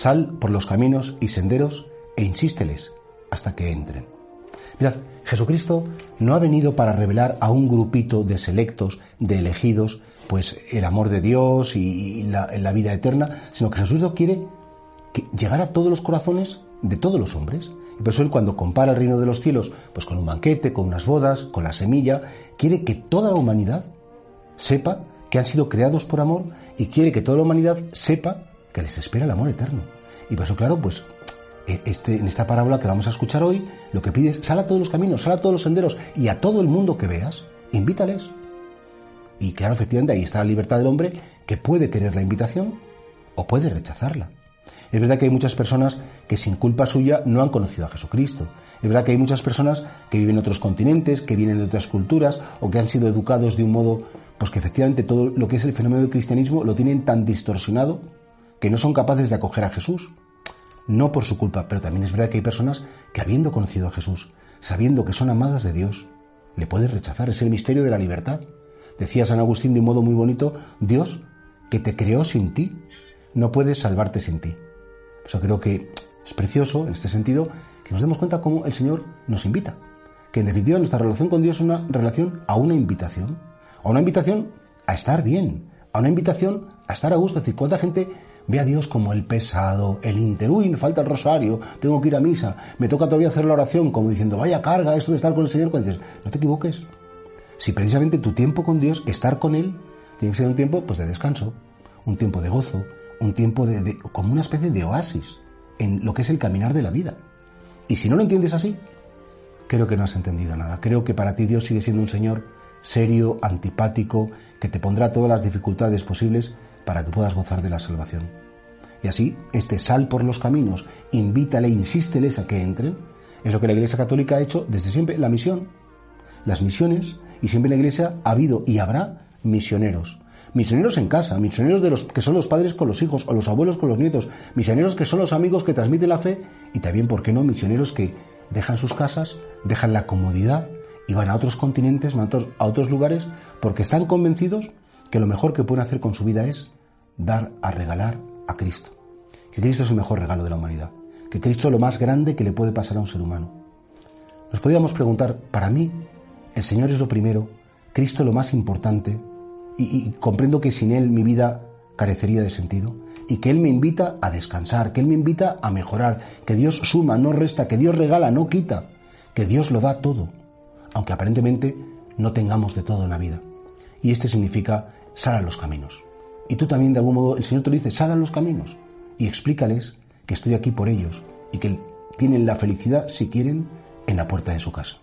Sal por los caminos y senderos e insísteles hasta que entren. Mirad, Jesucristo no ha venido para revelar a un grupito de selectos, de elegidos, pues el amor de Dios y la, vida eterna, sino que Jesucristo quiere llegar a todos los corazones de todos los hombres. Y por eso él cuando compara el reino de los cielos, pues con un banquete, con unas bodas, con la semilla, quiere que toda la humanidad sepa que han sido creados por amor y quiere que toda la humanidad sepa que les espera el amor eterno. Y por eso, claro, pues e, este, en esta parábola que vamos a escuchar hoy, lo que pide es, sal a todos los caminos, sal a todos los senderos y a todo el mundo que veas, invítales. Y claro, efectivamente, ahí está la libertad del hombre que puede querer la invitación o puede rechazarla. Es verdad que hay muchas personas que sin culpa suya no han conocido a Jesucristo. Es verdad que hay muchas personas que viven en otros continentes, que vienen de otras culturas o que han sido educados de un modo, pues que efectivamente todo lo que es el fenómeno del cristianismo lo tienen tan distorsionado que no son capaces de acoger a Jesús. No por su culpa, pero también es verdad que hay personas que habiendo conocido a Jesús, sabiendo que son amadas de Dios, le pueden rechazar. Es el misterio de la libertad. Decía San Agustín de un modo muy bonito, Dios que te creó sin ti, no puedes salvarte sin ti. O sea, creo que es precioso, en este sentido, que nos demos cuenta cómo el Señor nos invita. Que en definitiva nuestra relación con Dios es una relación a una invitación. A una invitación a estar bien. A una invitación a estar a gusto. Es decir, cuánta gente ve a Dios como el pesado, el inter. Me falta el rosario, tengo que ir a misa, me toca todavía hacer la oración, como diciendo, vaya carga esto de estar con el Señor. Cuando dices, no te equivoques. Si precisamente tu tiempo con Dios, estar con Él, tiene que ser un tiempo pues, de descanso, un tiempo de gozo, un tiempo de, como una especie de oasis en lo que es el caminar de la vida. Y si no lo entiendes así, creo que no has entendido nada. Creo que para ti Dios sigue siendo un Señor serio, antipático, que te pondrá todas las dificultades posibles para que puedas gozar de la salvación. Y así, este sal por los caminos, invítale, insísteles a que entren, es lo que la Iglesia Católica ha hecho desde siempre, la misión. Las misiones, y siempre en la Iglesia ha habido y habrá misioneros misioneros en casa, misioneros de los que son los padres con los hijos o los abuelos con los nietos, misioneros que son los amigos que transmiten la fe y también, ¿por qué no?, misioneros que dejan sus casas, dejan la comodidad y van a otros continentes, van a otros, lugares porque están convencidos que lo mejor que pueden hacer con su vida es dar a regalar a Cristo. Que Cristo es el mejor regalo de la humanidad. Que Cristo es lo más grande que le puede pasar a un ser humano. Nos podríamos preguntar, para mí, el Señor es lo primero, Cristo lo más importante, y, comprendo que sin Él mi vida carecería de sentido y que Él me invita a descansar, que Él me invita a mejorar, que Dios suma, no resta, que Dios regala, no quita, que Dios lo da todo, aunque aparentemente no tengamos de todo en la vida. Y este significa sal los caminos. Y tú también de algún modo el Señor te dice, sal los caminos y explícales que estoy aquí por ellos y que tienen la felicidad, si quieren, en la puerta de su casa.